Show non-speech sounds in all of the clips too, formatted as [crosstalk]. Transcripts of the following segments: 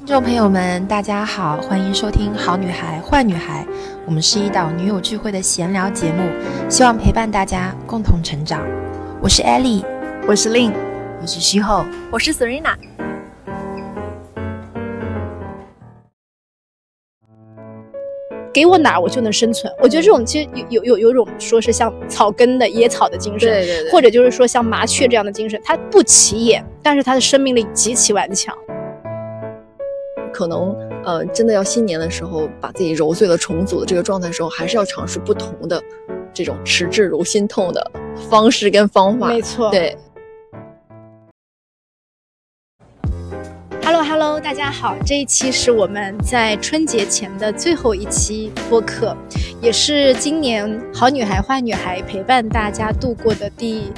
听众朋友们，大家好，欢迎收听《好女孩坏女孩》，我们是一档女友聚会的闲聊节目，希望陪伴大家共同成长。我是艾莉，我是令，我是徐后，我是 Serena。给我哪儿我就能生存。我觉得这种其实有有有有种说是像草根的野草的精神，对对对，或者就是说像麻雀这样的精神，它不起眼，但是它的生命力极其顽强。可能呃，真的要新年的时候把自己揉碎了重组的这个状态的时候，还是要尝试不同的这种持志如心痛的方式跟方法。没错，对。Hello Hello，大家好，这一期是我们在春节前的最后一期播客，也是今年好女孩坏女孩陪伴大家度过的第。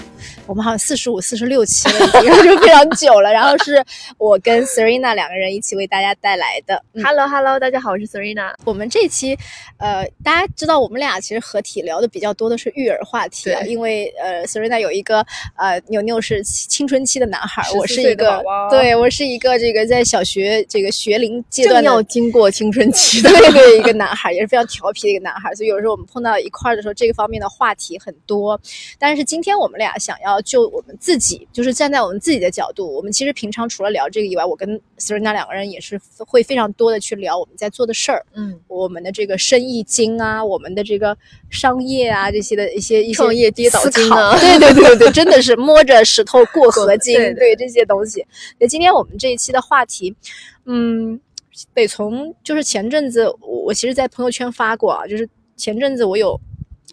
我们好像四十五、四十六期了，已经就非常久了。然后是我跟 Serena 两个人一起为大家带来的。Hello Hello，大家好，我是 Serena。我们这期，呃，大家知道我们俩其实合体聊的比较多的是育儿话题啊，因为呃，Serena 有一个呃，牛牛是青春期的男孩，我是一个，对我是一个这个在小学这个学龄阶段要经过青春期的 [laughs] 对对一个男孩，也是非常调皮的一个男孩，所以有时候我们碰到一块儿的时候，这个方面的话题很多。但是今天我们俩想要。就我们自己，就是站在我们自己的角度，我们其实平常除了聊这个以外，我跟 Serena 两个人也是会非常多的去聊我们在做的事儿，嗯，我们的这个生意经啊，我们的这个商业啊这些的一些一些创业跌倒经啊，对对对对，真的是摸着石头过河经，对这些东西。那今天我们这一期的话话题，嗯，得从就是前阵子我我其实，在朋友圈发过啊，就是前阵子我有。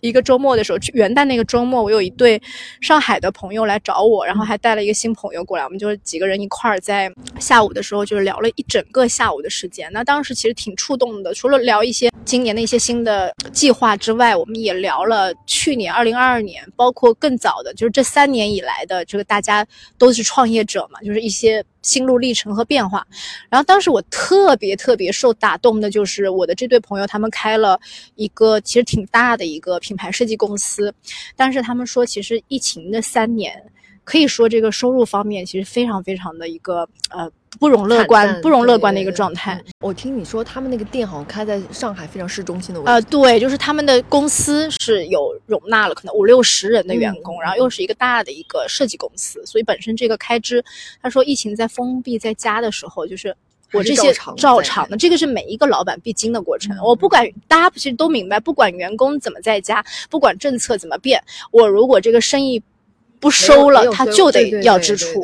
一个周末的时候，元旦那个周末，我有一对上海的朋友来找我，然后还带了一个新朋友过来，我们就是几个人一块儿在下午的时候就是聊了一整个下午的时间。那当时其实挺触动的，除了聊一些今年的一些新的计划之外，我们也聊了去年二零二二年，包括更早的，就是这三年以来的这个大家都是创业者嘛，就是一些。心路历程和变化，然后当时我特别特别受打动的就是我的这对朋友，他们开了一个其实挺大的一个品牌设计公司，但是他们说，其实疫情的三年，可以说这个收入方面其实非常非常的一个呃。不容乐观，不容乐观的一个状态。我听你说，他们那个店好像开在上海非常市中心的位置。呃，对，就是他们的公司是有容纳了可能五六十人的员工，然后又是一个大的一个设计公司，所以本身这个开支，他说疫情在封闭在家的时候，就是我这些照常的，这个是每一个老板必经的过程。我不管大家其实都明白，不管员工怎么在家，不管政策怎么变，我如果这个生意。不收了，他就得要支出，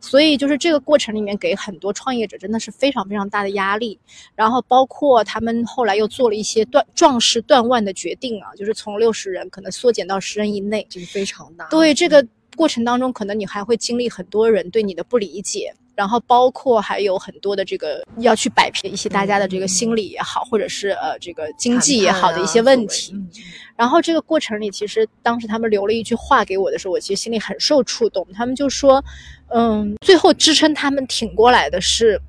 所以就是这个过程里面给很多创业者真的是非常非常大的压力。然后包括他们后来又做了一些断壮士断腕的决定啊，就是从六十人可能缩减到十人以内，这是非常大。对这个过程当中，可能你还会经历很多人对你的不理解。然后包括还有很多的这个要去摆平一些大家的这个心理也好，或者是呃这个经济也好的一些问题。然后这个过程里，其实当时他们留了一句话给我的时候，我其实心里很受触动。他们就说，嗯，最后支撑他们挺过来的是。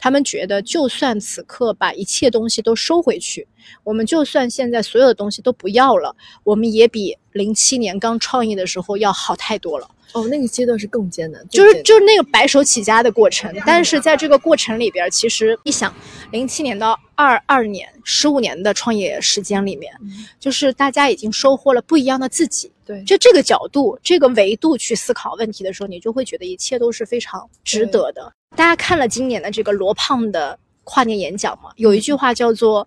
他们觉得，就算此刻把一切东西都收回去，我们就算现在所有的东西都不要了，我们也比零七年刚创业的时候要好太多了。哦，那个阶段是更艰难，就是就是那个白手起家的过程。但是在这个过程里边，其实一想，零七年到二二年，十五年的创业时间里面，就是大家已经收获了不一样的自己。对，就这个角度、这个维度去思考问题的时候，你就会觉得一切都是非常值得的。大家看了今年的这个罗胖的跨年演讲吗？有一句话叫做：“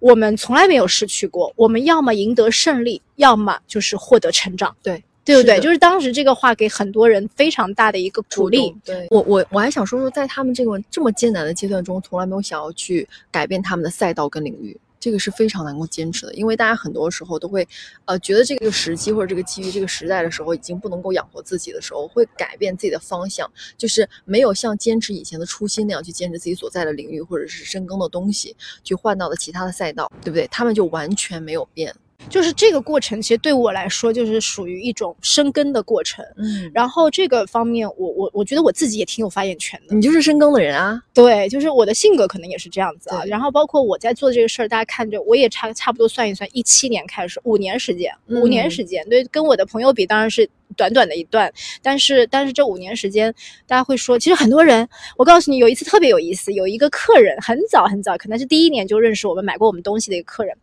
我们从来没有失去过，我们要么赢得胜利，要么就是获得成长。”对。对不对？就是当时这个话给很多人非常大的一个鼓励。对我，我我还想说说，在他们这个这么艰难的阶段中，从来没有想要去改变他们的赛道跟领域，这个是非常能够坚持的。因为大家很多时候都会，呃，觉得这个时期或者这个机遇、这个时代的时候，已经不能够养活自己的时候，会改变自己的方向，就是没有像坚持以前的初心那样去坚持自己所在的领域或者是深耕的东西，去换到了其他的赛道，对不对？他们就完全没有变。就是这个过程，其实对我来说，就是属于一种深耕的过程。嗯，然后这个方面，我我我觉得我自己也挺有发言权的。你就是深耕的人啊。对，就是我的性格可能也是这样子啊。然后包括我在做这个事儿，大家看着我也差差不多算一算，一七年开始，五年时间，五年时间。对，跟我的朋友比，当然是短短的一段，但是但是这五年时间，大家会说，其实很多人，我告诉你，有一次特别有意思，有一个客人很早很早，可能是第一年就认识我们，买过我们东西的一个客人，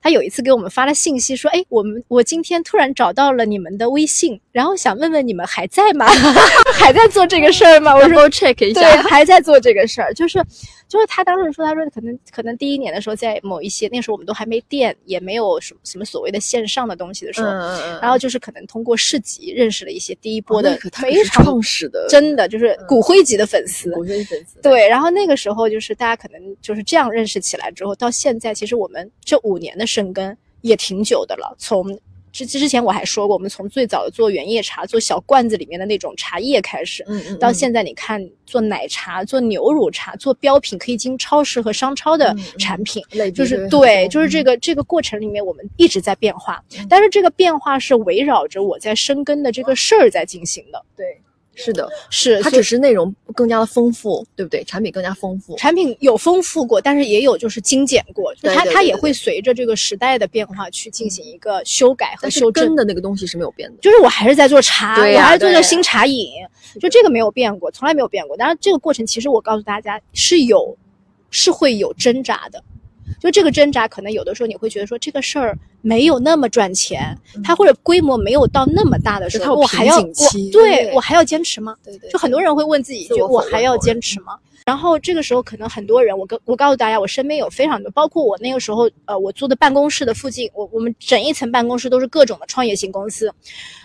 他有一次给我们发了信息说，哎，我们我今天突然找到了你们的微信，然后想问问你们还在吗？[laughs] 还在做这个事儿吗？我说 check 一下对，还在做这个事儿，就是就是他当时说，他说可能可能第一年的时候，在某一些那时候我们都还没店，也没有什么什么所谓的线上的东西的时候，嗯然后就是可能通过市集认识了一些第一波的非常创始的真的就是骨灰级的粉丝。骨灰级粉丝，对，然后那个时候就是大家可能就是这样认识起来之后，到现在其实我们这五年的深耕也挺久的了。从之之前我还说过，我们从最早的做原叶茶，做小罐子里面的那种茶叶开始，嗯嗯，到现在你看做奶茶、做牛乳茶、做标品可以进超市和商超的产品，就是对，就是这个这个过程里面，我们一直在变化，但是这个变化是围绕着我在深耕的这个事儿在进行的，对，是的，是它只是内容更加的丰富，对不对？产品更加丰富，产品有丰富过，但是也有就是精简过，就它它也会随着这个时代的变化去进行一个修改和修正根。的那个东西是没有变的。就是我还是在做茶，我还是做着新茶饮，就这个没有变过，从来没有变过。当然，这个过程其实我告诉大家是有，是会有挣扎的。就这个挣扎，可能有的时候你会觉得说这个事儿没有那么赚钱，它或者规模没有到那么大的时候，我还要我对对我还要坚持吗？对对就很多人会问自己一句：我我还要坚持吗？然后这个时候，可能很多人，我跟我告诉大家，我身边有非常多，包括我那个时候，呃，我租的办公室的附近，我我们整一层办公室都是各种的创业型公司，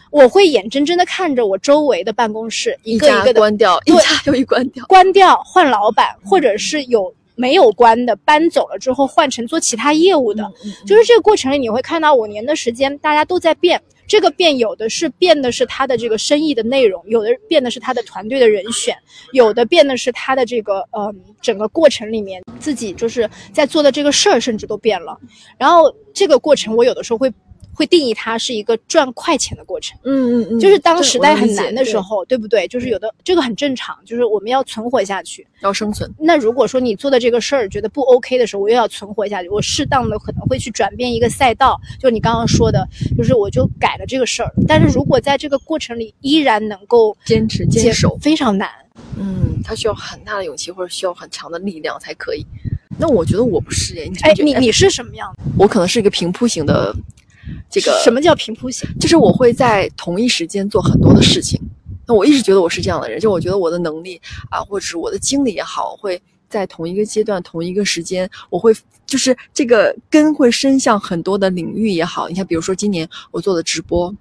我会眼睁睁的看着我周围的办公室一个一个的关掉，一对家又一关掉。关掉换老板，或者是有没有关的搬走了之后换成做其他业务的，嗯就是这个过程里，你会看到五年的时间，大家都在变。这个变有的是变的是他的这个生意的内容，有的变的是他的团队的人选，有的变的是他的这个呃整个过程里面自己就是在做的这个事儿，甚至都变了。然后这个过程，我有的时候会会定义它是一个赚快钱的过程。嗯嗯嗯，就是当时代很难的时候，对不对？就是有的这个很正常，就是我们要存活下去。要生存。那如果说你做的这个事儿觉得不 OK 的时候，我又要存活下去，我适当的可能会去转变一个赛道，就你刚刚说的，就是我就改了这个事儿。但是如果在这个过程里依然能够坚持坚坚守，非常难。嗯，他需要很大的勇气或者需要很强的力量才可以。那我觉得我不是耶，你哎，你你是什么样的？我可能是一个平铺型的，这个什么叫平铺型？就是我会在同一时间做很多的事情。那我一直觉得我是这样的人，就我觉得我的能力啊，或者是我的精力也好，会在同一个阶段、同一个时间，我会就是这个根会伸向很多的领域也好。你看，比如说今年我做的直播，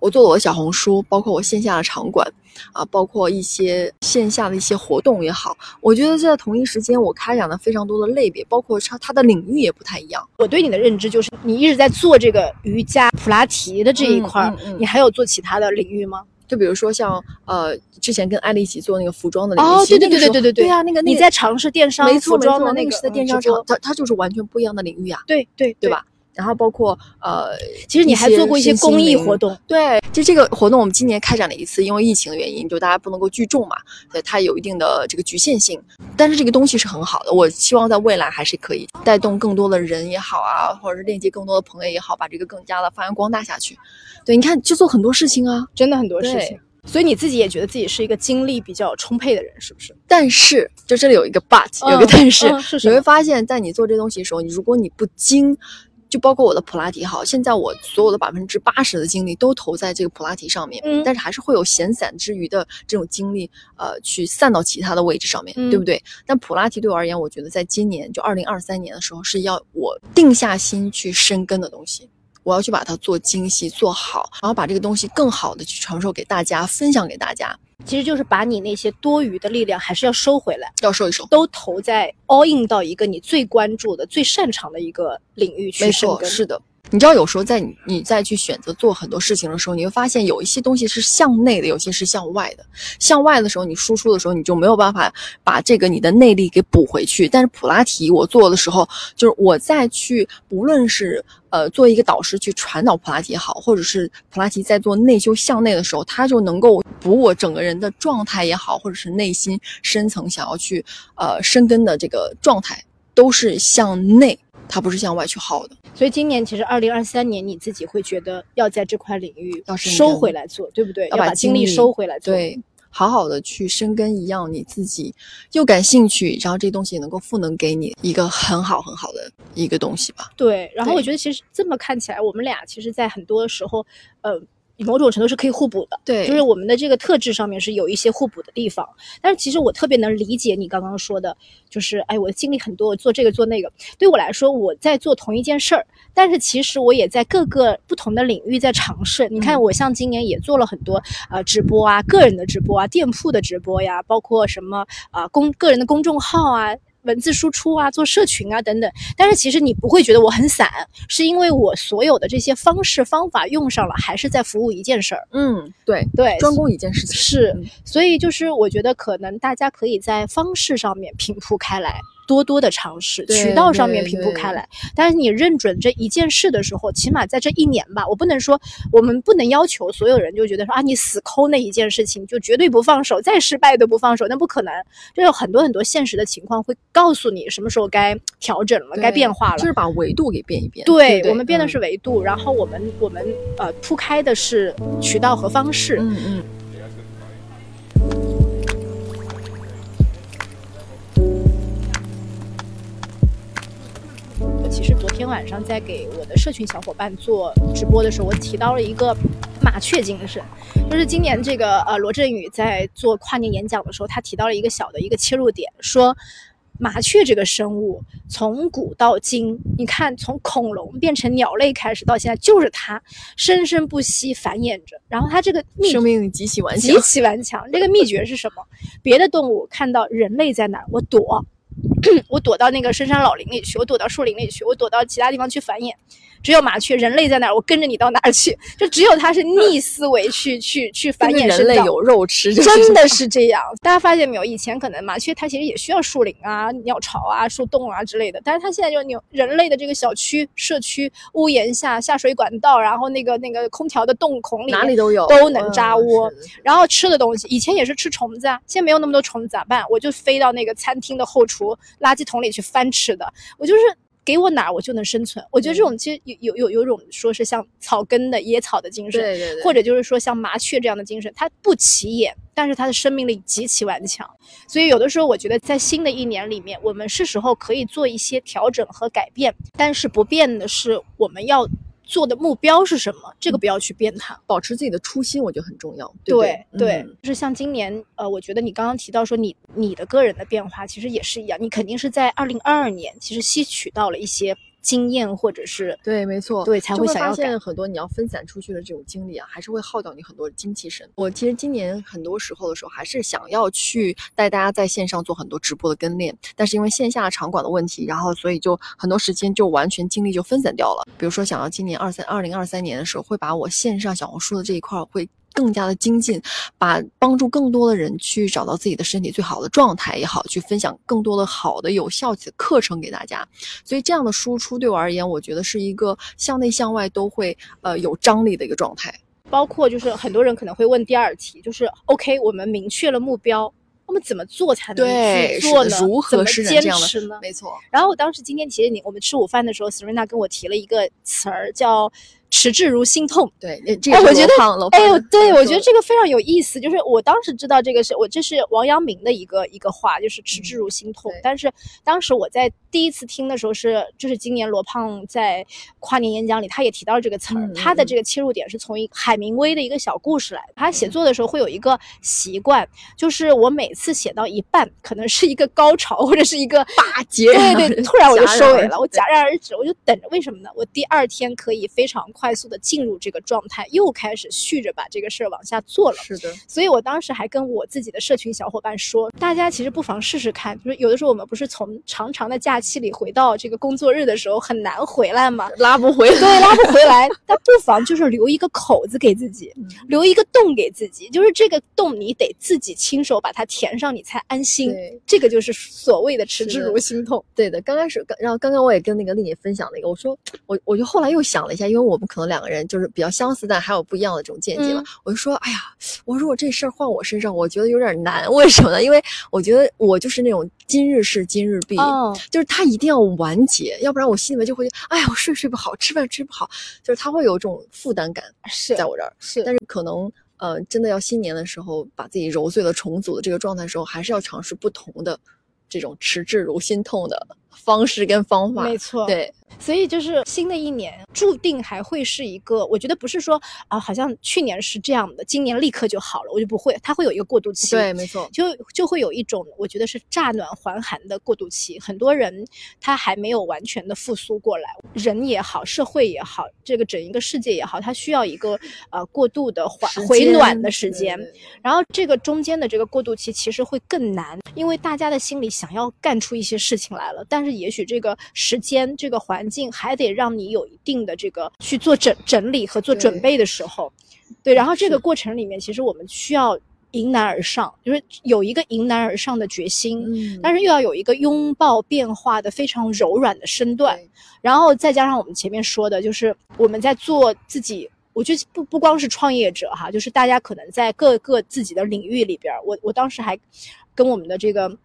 我做了我的小红书，包括我线下的场馆啊，包括一些线下的一些活动也好，我觉得在同一时间我开展了非常多的类别，包括它它的领域也不太一样。我对你的认知就是，你一直在做这个瑜伽、普拉提的这一块儿，嗯嗯嗯你还有做其他的领域吗？就比如说像呃，之前跟艾丽一起做那个服装的哦，对对对对对对对啊，那个那个你在尝试电商服装的那个是在电商场，它它就是完全不一样的领域啊，对对对？吧？然后包括呃，其实你还做过一些公益活动，对，就这个活动我们今年开展了一次，因为疫情的原因，就大家不能够聚众嘛，所以它有一定的这个局限性。但是这个东西是很好的，我希望在未来还是可以带动更多的人也好啊，或者是链接更多的朋友也好，把这个更加的发扬光大下去。对，你看就做很多事情啊，真的很多事情。所以你自己也觉得自己是一个精力比较充沛的人，是不是？但是就这里有一个 but，、嗯有一个但是，嗯是你会发现在你做这东西的时候，你如果你不精，就包括我的普拉提好，现在我所有的百分之八十的精力都投在这个普拉提上面，嗯但是还是会有闲散之余的这种精力，呃，去散到其他的位置上面，嗯对不对？但普拉提对我而言，我觉得在今年就二零二三年的时候，是要我定下心去深耕的东西。我要去把它做精细、做好，然后把这个东西更好的去传授给大家，分享给大家，其实就是把你那些多余的力量还是要收回来，要收一收。都投在 all in 到一个你最关注的、最擅长的一个领域去没错，深耕。是的。你知道，有时候在你你再去选择做很多事情的时候，你会发现有一些东西是向内的，有些是向外的。向外的时候，你输出的时候，你就没有办法把这个你的内力给补回去。但是普拉提我做的时候，就是我再去，不论是呃做一个导师去传导普拉提也好，或者是普拉提在做内修向内的时候，它就能够补我整个人的状态也好，或者是内心深层想要去呃深根的这个状态，都是向内。它不是向外去耗的。所以今年其实二零二三年你自己会觉得要在这块领域要深收回来做，对不对？要把精力把精力收回来做。对，好好的去深耕一样你自己又感兴趣，然后这东西也能够赋能给你一个很好很好的一个东西吧。对，然后我觉得其实这么看起来，我们俩其实，在很多时候，呃，某种程度是可以互补的。对就是我们的这个特质上面是有一些互补的地方。但是其实我特别能理解你刚刚说的，就是哎，我的经历很多，我做这个做那个。对我来说，我在做同一件事儿，但是其实我也在各个不同的领域在尝试。你看，嗯我像今年也做了很多呃直播啊，个人的直播啊，店铺的直播呀，包括什么啊、公个人的公众号啊。文字输出啊，做社群啊等等，但是其实你不会觉得我很散，是因为我所有的这些方式方法用上了，还是在服务一件事儿。嗯，对，对，专攻一件事情。是嗯，所以就是我觉得可能大家可以在方式上面平铺开来，多多的尝试，渠道上面平铺开来。但是你认准这一件事的时候，起码在这一年吧，我不能说我们不能要求所有人就觉得说啊，你死抠那一件事情就绝对不放手，再失败都不放手，那不可能。这有很多很多现实的情况会告诉你什么时候该调整了，该变化了就。是把维度给变一变。对不我们变的嗯是维度，然后我们我们呃铺开的是渠道和方式。嗯嗯，我其实昨天晚上在给我的社群小伙伴做直播的时候，我提到了一个麻雀精神，就是今年这个呃罗振宇在做跨年演讲的时候，他提到了一个小的一个切入点，说麻雀这个生物从古到今，你看从恐龙变成鸟类开始到现在，就是它生生不息繁衍着，然后它这个秘生命力极其顽强极。其顽强。这个秘诀是什么？别的动物看到人类在哪儿，我躲，[clears throat] 我躲到那个深山老林里去，我躲到树林里去，我躲到其他地方去繁衍。只有麻雀，人类在哪儿，我跟着你到哪儿去。就只有它是逆思维去去去繁衍人衍生长。类有肉吃，真的是这样，大家发现没有？以前可能麻雀它其实也需要树林啊、鸟巢啊、树洞啊之类的，但是它现在就牛人类的这个小区、社区、屋檐下、下水管道，然后那个那个空调的洞孔里哪里都有，都能扎窝嗯。然后吃的东西，以前也是吃虫子啊，现在没有那么多虫子咋办？我就飞到那个餐厅的后厨垃圾桶里去翻吃的，我就是。给我哪儿我就能生存，我觉得这种其实有有有有种说是像草根的野草的精神，对对对，或者就是说像麻雀这样的精神，它不起眼，但是它的生命力极其顽强。所以有的时候我觉得在新的一年里面，我们是时候可以做一些调整和改变，但是不变的是我们要做的目标是什么，这个不要去变它。保持自己的初心，我觉得很重要。对不对就是像今年，呃，我觉得你刚刚提到说你你的个人的变化，其实也是一样，你肯定是在二零二二年其实吸取到了一些经验，或者是对，没错，对才会发现很多你要分散出去的这种精力啊，还是会耗掉你很多精气神。我其实今年很多时候的时候，还是想要去带大家在线上做很多直播的跟练，但是因为线下场馆的问题，然后所以就很多时间就完全精力就分散掉了。比如说，想要今年二三二零二三年的时候，会把我线上小红书的这一块儿会。更加的精进，把帮助更多的人去找到自己的身体最好的状态也好，去分享更多的好的有效的课程给大家。所以这样的输出对我而言，我觉得是一个向内向外都会呃有张力的一个状态。包括就是很多人可能会问第二题，就是 OK，我们明确了目标，那么怎么做才能对去做呢？如何怎么坚施展这样的持呢？没错，然后我当时今天其实你我们吃午饭的时候，Serena 跟我提了一个词儿叫“持之如心痛”。对，这个哎我觉得哎呦，对，我觉得这个非常有意思。就是我当时知道这个是我这是王阳明的一个一个话，就是迟滞如心痛。对但是当时我在第一次听的时候是，就是今年罗胖在跨年演讲里，他也提到这个词儿。他的这个切入点是从一海明威的一个小故事来的。他写作的时候会有一个习惯，就是我每次写到一半，可能是一个高潮或者是一个大截然对对，突然我就收尾了，我戛然而止，我就等着。为什么呢？我第二天可以非常快速的进入这个状态，又开始续着把这个事儿往下做了。是的，所以我当时还跟我自己的社群小伙伴说，大家其实不妨试试看，就是有的时候我们不是从长长的假期里回到这个工作日的时候很难回来嘛？拉不回来。对，拉不回来，但不妨就是留一个口子给自己，留一个洞给自己，就是这个洞你得自己亲手把它填上，你才安心。对这个就是所谓的持之如心痛。对的，刚开始，刚然后刚刚我也跟那个丽姐分享了一个，我说我我就后来又想了一下，因为我们可能两个人就是比较相似，但还有不一样的这种见解吧。嗯我就说，哎呀，我如果这事儿换我身上，我觉得有点难。为什么呢？因为我觉得我就是那种今日事今日毕，哦，就是他一定要完结，要不然我心里面就会，哎呀，我睡睡不好，吃饭吃不好，就是他会有这种负担感是在我这儿。是，但是可能呃，真的要新年的时候，把自己揉碎了重组的这个状态的时候，还是要尝试不同的这种持志如心痛的方式跟方法。没错，。对，所以就是新的一年注定还会是一个，我觉得不是说啊，好像去年是这样的，今年立刻就好了，我就不会，它会有一个过渡期。对，没错。就就会有一种我觉得是乍暖还寒的过渡期，很多人他还没有完全的复苏过来，人也好，社会也好，这个整一个世界也好，它需要一个呃过渡的缓回暖的时间。然后这个中间的这个过渡期其实会更难，因为大家的心里想要干出一些事情来了，但是也许这个时间、这个环境还得让你有一定的这个去做整整理和做准备的时候，对。然后这个过程里面，其实我们需要迎难而上，就是有一个迎难而上的决心，嗯，但是又要有一个拥抱变化的非常柔软的身段。然后再加上我们前面说的，就是我们在做自己，我觉得不不光是创业者哈，就是大家可能在各个自己的领域里边，我我当时还跟我们的这个。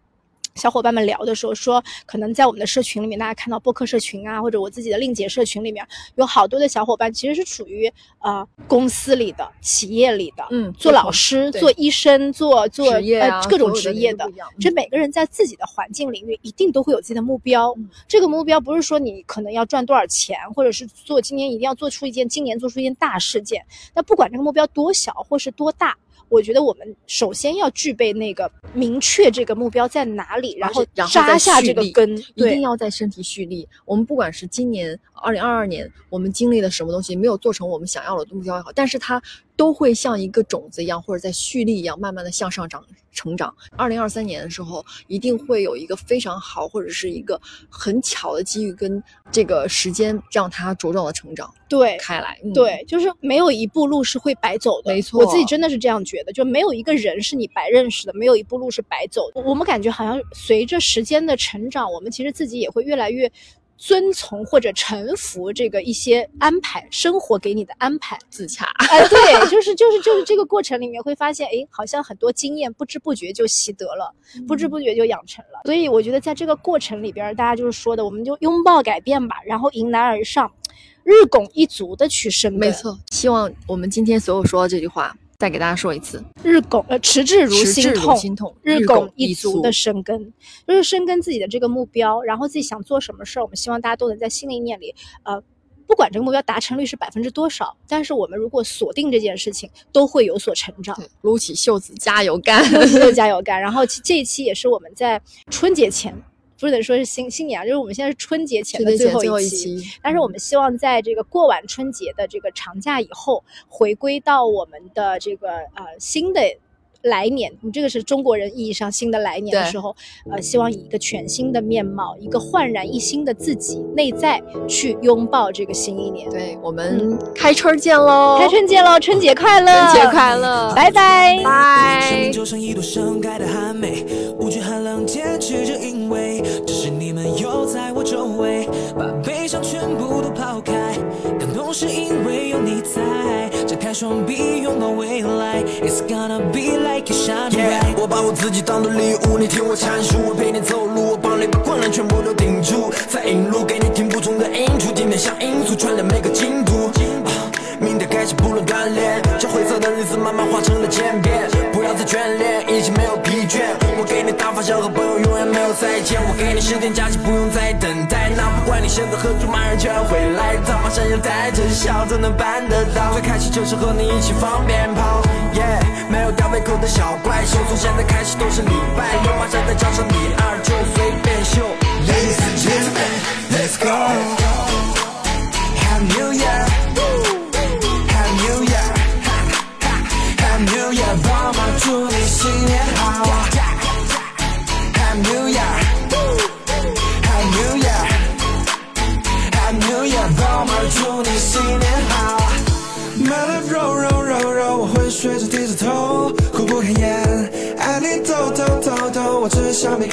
小伙伴们聊的时候说，可能在我们的社群里面，大家看到播客社群啊，或者我自己的令姐社群里面，有好多的小伙伴其实是处于呃公司里的、企业里的，嗯做老师、做医生、做做啊呃各种职业的这每个人在自己的环境领域一定都会有自己的目标。嗯这个目标不是说你可能要赚多少钱，或者是做今年一定要做出一件今年做出一件大事件。那不管这个目标多小或是多大，我觉得我们首先要具备那个明确这个目标在哪里，然后然后扎下这个根。一定要在身体蓄力。我们不管是今年二零二二年，我们经历了什么东西，没有做成我们想要的目标也好，但是它都会像一个种子一样，或者在蓄力一样，慢慢的向上长成长。二零二三年的时候，一定会有一个非常好，或者是一个很巧的机遇跟这个时间，让它茁壮的成长对开来。嗯，对，就是没有一步路是会白走的。没错我自己真的是这样觉得，就没有一个人是你白认识的，没有一步路是白走的。我们感觉好像随着时间的成长，我们其实自己也会越来越遵从或者臣服这个一些安排，生活给你的安排。自洽。[laughs] 哎，对，就是就是就是这个过程里面会发现，哎，好像很多经验不知不觉就习得了，不知不觉就养成了。所以我觉得在这个过程里边，大家就是说的，我们就拥抱改变吧，然后迎难而上，日拱一卒的去生根。没，错，希望我们今天所有说的这句话，再给大家说一次：日拱呃持之如持志如心痛，心痛，日拱拱一卒卒的生根，就是深耕自己的这个目标，然后自己想做什么事儿，我们希望大家都能在新的一年里，呃，不管这个目标达成率是百分之多少，但是我们如果锁定这件事情，都会有所成长。对，撸起袖子加油干。又 [laughs] 加油干！然后其这一期也是我们在春节前，不能说是新新年啊，就是我们现在是春节前的最后一期。期，但是我们希望在这个过完春节的这个长假以后，回归到我们的这个呃新的来年，我们这个是中国人意义上新的来年的时候，呃，希望以一个全新的面貌，一个焕然一新的自己内在去拥抱这个新一年。对我们开春见喽！开春见喽，春节快乐！春节快乐！拜拜。生拜命。就像一朵盛开的寒梅，无惧寒冷，坚持着，因为只是你们又在我周围，把悲伤全部都抛开，感动是因双臂拥抱未来，It's gonna be like a shining bright。我把我自己当做礼物，你听我阐述，我陪你走路，我帮你把困难全部都顶住，在引路给你听不同的音符，今天像音速传的每个进度。啊明天开始不论锻炼，将灰色的日子慢慢化成了渐变，不要再眷恋，已经没有疲我给你大发小和朋友永远没有再见，我给你十天假期不用再等待。那不管你现在何处，马上就要回来。他马上要带着笑都能办得到。最开始就是和你一起放鞭炮，yeah，没有吊胃口的小怪兽，从现在开始都是礼拜六，马上再加上你二就随便秀。Ladies and gentlemen, let's go.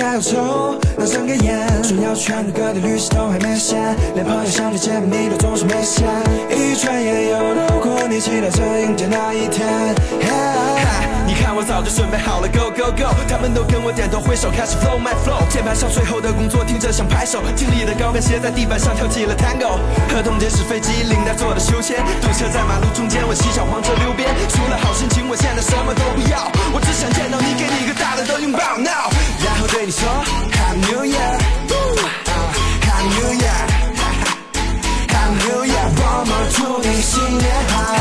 加要抽那睁开眼主要全国各地旅行都还没歇连朋友兄弟见面你都总是没歇一转眼又到过年期待着迎接那一天。我早就准备好了，Go Go Go，他们都跟我点头挥手，开始 Flow My Flow，键盘上最后的工作听着想拍手，经历的高跟鞋在地板上跳起了 Tango，合同结是飞机领带做的秋千，堵车在马路中间，我骑小黄车溜边，除了好心情我现在什么都不要，我只想见到你，给你一个大大的拥抱 Now，然后对你说 Happy New Year，Happy New Year，Happy New Year，我们祝你新年好。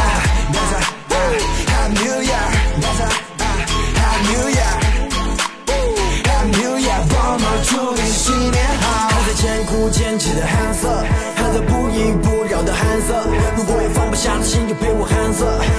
在，